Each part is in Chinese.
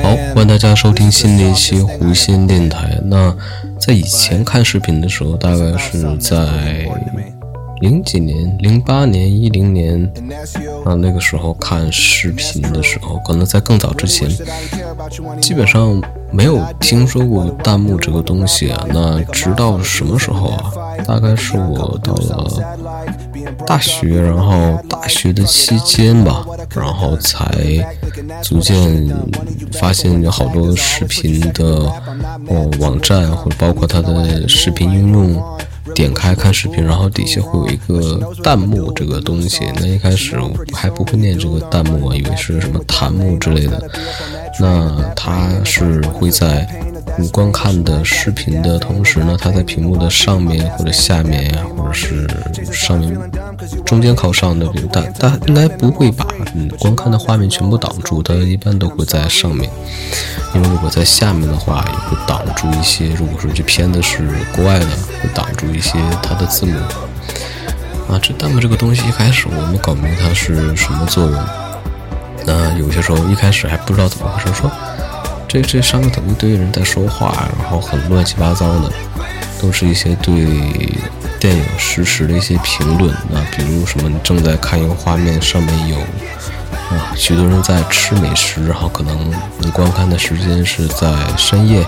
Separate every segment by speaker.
Speaker 1: 好，欢迎大家收听新的一期狐仙电台。那在以前看视频的时候，大概是在零几年、零八年、一零年啊，那个时候看视频的时候，可能在更早之前，基本上没有听说过弹幕这个东西啊。那直到什么时候啊？大概是我到了大学，然后大学的期间吧，然后才逐渐发现有好多视频的哦网站，或者包括它的视频应用，点开看视频，然后底下会有一个弹幕这个东西。那一开始我还不会念这个弹幕，以为是什么弹幕之类的。那它是会在。你观看的视频的同时呢，它在屏幕的上面或者下面呀，或者是上面中间靠上的，比如它它应该不会把你观看的画面全部挡住，它一般都会在上面。因为如果在下面的话，也会挡住一些。如果说这片子是国外的，会挡住一些它的字幕。啊，这弹幕这个东西一开始我没搞明白它是什么作用。那有些时候一开始还不知道怎么回事，说。这这上面怎么一堆人在说话，然后很乱七八糟的，都是一些对电影实时的一些评论啊，比如什么你正在看一个画面，上面有啊许多人在吃美食，然后可能你观看的时间是在深夜。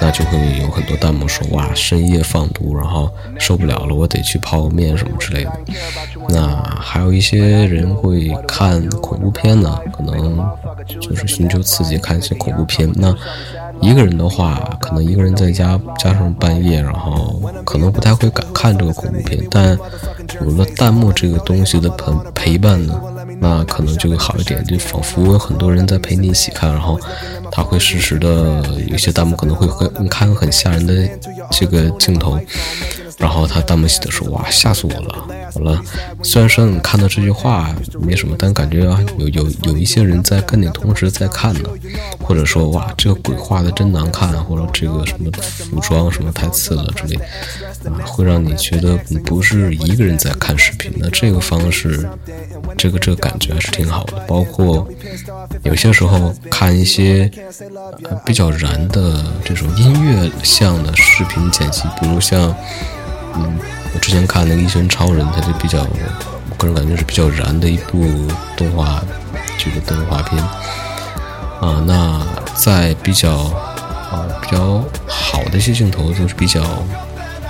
Speaker 1: 那就会有很多弹幕说哇深夜放毒，然后受不了了，我得去泡个面什么之类的。那还有一些人会看恐怖片呢，可能就是寻求刺激，看一些恐怖片。那一个人的话，可能一个人在家加上半夜，然后可能不太会敢看这个恐怖片。但有了弹幕这个东西的陪陪伴呢？那可能就会好一点，就仿佛有很多人在陪你一起看，然后他会实时的，有些弹幕可能会很看很吓人的这个镜头。然后他弹幕写的说：“哇，吓死我了！好了，虽然说你看到这句话没什么，但感觉啊，有有有一些人在跟你同时在看呢，或者说哇，这个鬼画的真难看，或者这个什么服装什么太次了之类，啊，会让你觉得你不是一个人在看视频。那这个方式，这个这个感觉还是挺好的。包括有些时候看一些比较燃的这种音乐向的视频剪辑，比如像。”嗯，我之前看那个《一拳超人》，它就比较，我个人感觉是比较燃的一部动画剧的动画片啊。那在比较啊比较好的一些镜头，就是比较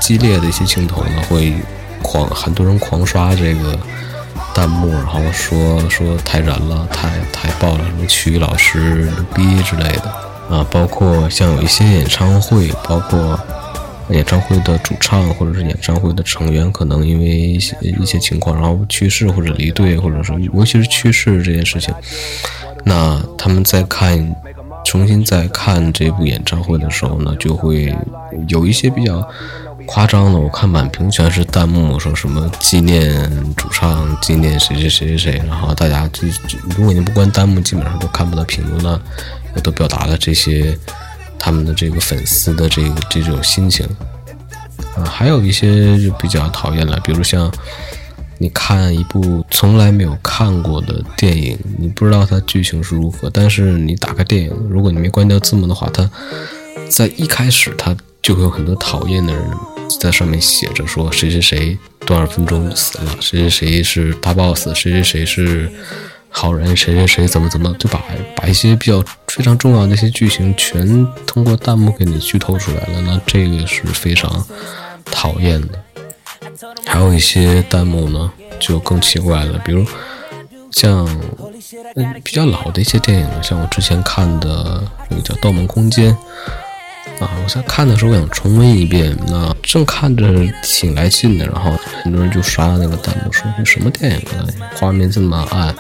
Speaker 1: 激烈的一些镜头呢，会狂很多人狂刷这个弹幕，然后说说太燃了，太太爆了，什么曲艺老师牛逼之类的啊。包括像有一些演唱会，包括。演唱会的主唱或者是演唱会的成员，可能因为一些一些情况，然后去世或者离队，或者说尤其是去世这件事情，那他们在看重新再看这部演唱会的时候呢，就会有一些比较夸张的。我看满屏全是弹幕，说什么纪念主唱，纪念谁谁谁谁谁，然后大家就就如果你不关弹幕，基本上都看不到屏幕呢，我都表达了这些。他们的这个粉丝的这个这种心情啊，还有一些就比较讨厌了，比如像你看一部从来没有看过的电影，你不知道它剧情是如何，但是你打开电影，如果你没关掉字幕的话，它在一开始它就会有很多讨厌的人在上面写着说谁谁谁多少分钟死了，谁谁谁是大 boss，谁谁谁是。好人谁谁谁怎么怎么就把把一些比较非常重要的一些剧情全通过弹幕给你剧透出来了，那这个是非常讨厌的。还有一些弹幕呢就更奇怪了，比如像嗯比较老的一些电影，像我之前看的那个叫《盗梦空间》啊，我在看的时候我想重温一遍，那正看着挺来劲的，然后很多人就刷那个弹幕说这什么电影啊，画面这么暗。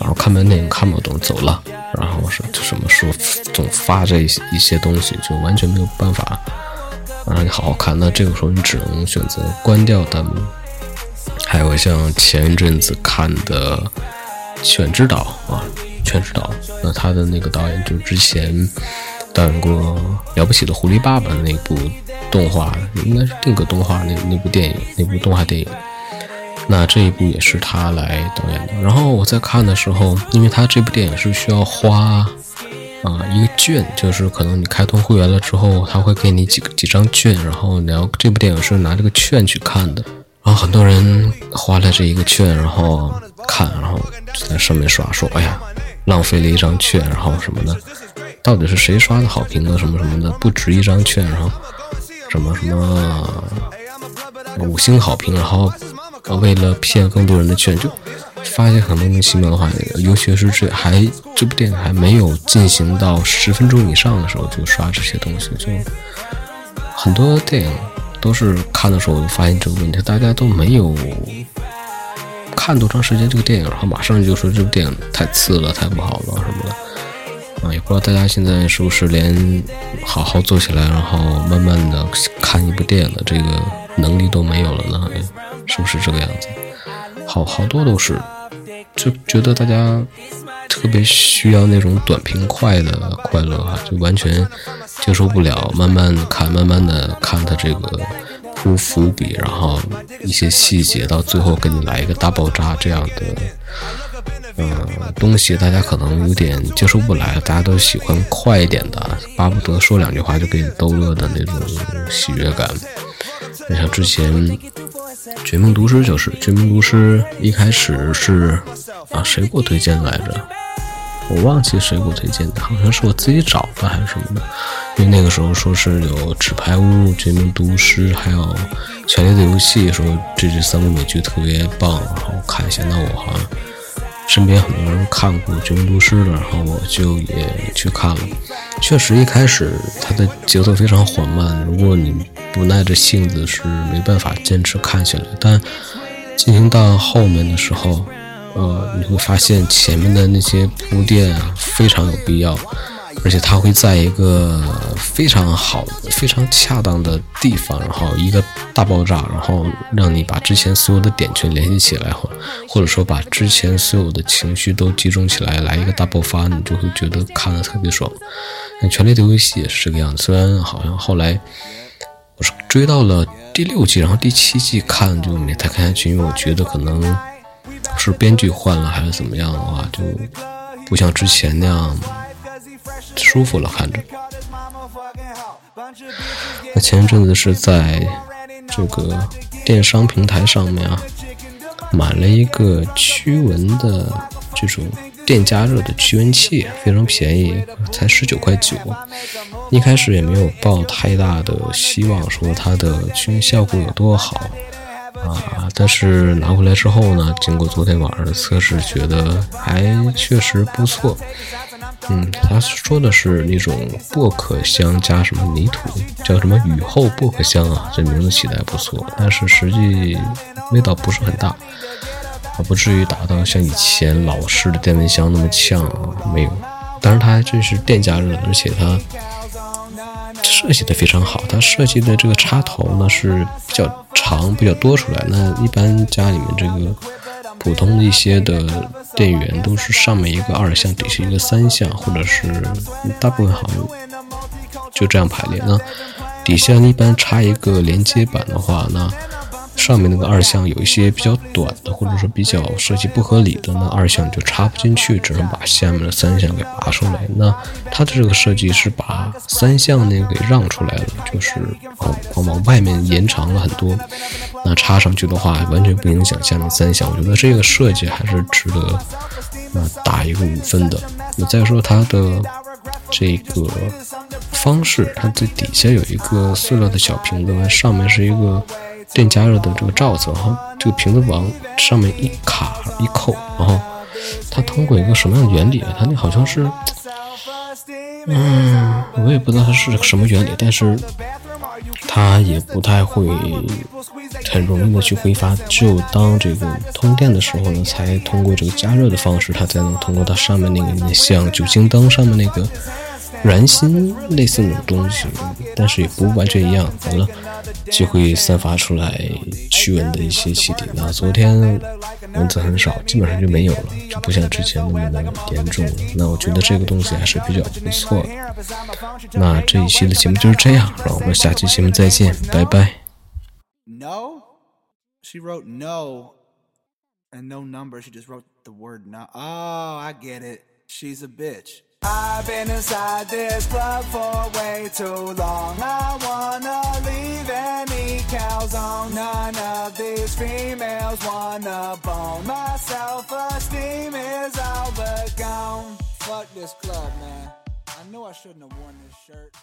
Speaker 1: 然后看完电影看不懂走了，然后是什么说总发这一些东西，就完全没有办法让你好好看。那这个时候你只能选择关掉弹幕。还有像前一阵子看的《犬之岛》啊，《犬之岛》，那他的那个导演就是之前导演过《了不起的狐狸爸爸》那部动画，应该是定格动画那那部电影，那部动画电影。那这一部也是他来导演的。然后我在看的时候，因为他这部电影是需要花啊一个券，就是可能你开通会员了之后，他会给你几个几张券，然后你要这部电影是拿这个券去看的。然后很多人花了这一个券，然后看，然后就在上面刷，说哎呀，浪费了一张券，然后什么的，到底是谁刷的好评啊？什么什么的，不值一张券，然后什么什么五星好评，然后。为了骗更多人的券，就发现很莫名其妙的话，尤其是这还这部电影还没有进行到十分钟以上的时候，就刷这些东西，就很多电影都是看的时候我就发现这个问题，大家都没有看多长时间这个电影，然后马上就说这部电影太次了，太不好了什么的。啊，也不知道大家现在是不是连好好坐起来，然后慢慢的看一部电影的这个能力都没有了呢？是不是这个样子？好好多都是，就觉得大家特别需要那种短平快的快乐啊，就完全接受不了。慢慢看，慢慢的看他这个铺伏笔，然后一些细节，到最后给你来一个大爆炸这样的，嗯，东西大家可能有点接受不来。大家都喜欢快一点的，巴不得说两句话就给你逗乐的那种喜悦感。你像之前。《绝命毒师》就是《绝命毒师》，一开始是啊，谁给我推荐来着？我忘记谁给我推荐的，好像是我自己找的还是什么的。因为那个时候说是有《纸牌屋》《绝命毒师》还有《权力的游戏》，说这这三部美剧特别棒，然后看一下。那我好像身边很多人看过《绝命毒师》的，然后我就也去看了。确实，一开始它的节奏非常缓慢，如果你不耐着性子是没办法坚持看下来。但进行到后面的时候，呃，你会发现前面的那些铺垫啊非常有必要，而且它会在一个非常好、非常恰当的地方，然后一个大爆炸，然后让你把之前所有的点全联系起来，或或者说把之前所有的情绪都集中起来，来一个大爆发，你就会觉得看的特别爽。那《权力的游戏》也是这个样子，虽然好像后来我是追到了第六季，然后第七季看就没太看下去，因为我觉得可能是编剧换了还是怎么样的话，就不像之前那样舒服了看着。那前一阵子是在这个电商平台上面啊，买了一个驱蚊的这种。电加热的驱蚊器非常便宜，才十九块九。一开始也没有抱太大的希望，说它的驱蚊效果有多好啊。但是拿回来之后呢，经过昨天晚上的测试，觉得还确实不错。嗯，他说的是那种薄荷香加什么泥土，叫什么雨后薄荷香啊，这名字起的还不错。但是实际味道不是很大。啊不至于达到像以前老式的电蚊香那么呛啊，没有。但是它这是电加热，而且它设计的非常好。它设计的这个插头呢是比较长、比较多出来。那一般家里面这个普通一些的电源都是上面一个二项，底下一个三项，或者是大部分好像就这样排列。那底下一般插一个连接板的话，那。上面那个二项有一些比较短的，或者说比较设计不合理的，那二项就插不进去，只能把下面的三项给拔出来。那它的这个设计是把三项那个给让出来了，就是往往外面延长了很多。那插上去的话，完全不影响下面三项。我觉得这个设计还是值得呃打一个五分的。那再说它的这个方式，它最底下有一个塑料的小瓶子，上面是一个。电加热的这个罩子，然后这个瓶子往上面一卡一扣，然后它通过一个什么样的原理？它那好像是，嗯，我也不知道它是什么原理，但是它也不太会很容易的去挥发，只有当这个通电的时候呢，才通过这个加热的方式，它才能通过它上面那个像酒精灯上面那个燃心类似那种东西，但是也不完全一样。完了就会散发出来驱蚊的一些气体。那昨天蚊子很少，基本上就没有了，就不像之前那么的严重了。那我觉得这个东西还是比较不错的。那这一期的节目就是这样，让我们下期节目再见，拜拜。
Speaker 2: No? She wrote no and no number. She just wrote the word no. Oh, I get it. She's a bitch. I've been inside this club for way too long. I wanna leave any cows on. None of these females wanna bone. My self esteem is all but gone. Fuck this club, man. I know I shouldn't have worn this shirt.